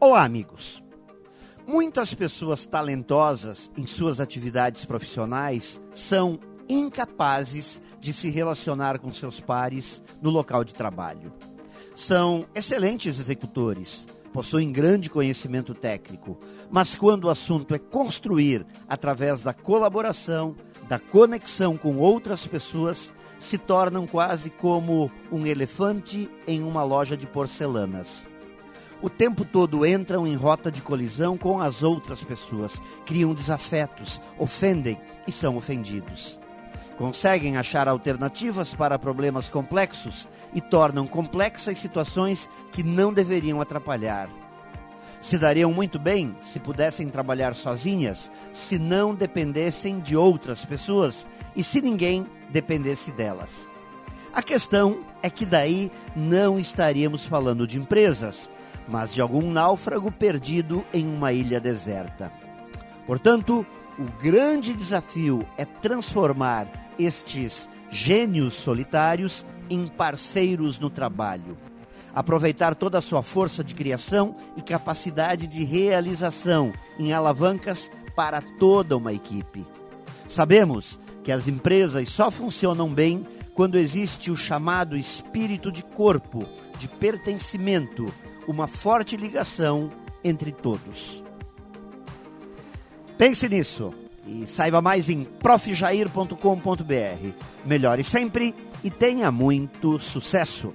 Olá, amigos. Muitas pessoas talentosas em suas atividades profissionais são incapazes de se relacionar com seus pares no local de trabalho. São excelentes executores, possuem grande conhecimento técnico, mas quando o assunto é construir através da colaboração, da conexão com outras pessoas, se tornam quase como um elefante em uma loja de porcelanas o tempo todo entram em rota de colisão com as outras pessoas, criam desafetos, ofendem e são ofendidos. Conseguem achar alternativas para problemas complexos e tornam complexas situações que não deveriam atrapalhar. Se dariam muito bem se pudessem trabalhar sozinhas, se não dependessem de outras pessoas e se ninguém dependesse delas. A questão é que daí não estaríamos falando de empresas, mas de algum náufrago perdido em uma ilha deserta. Portanto, o grande desafio é transformar estes gênios solitários em parceiros no trabalho. Aproveitar toda a sua força de criação e capacidade de realização em alavancas para toda uma equipe. Sabemos que as empresas só funcionam bem quando existe o chamado espírito de corpo, de pertencimento, uma forte ligação entre todos. Pense nisso e saiba mais em profjair.com.br. Melhore sempre e tenha muito sucesso!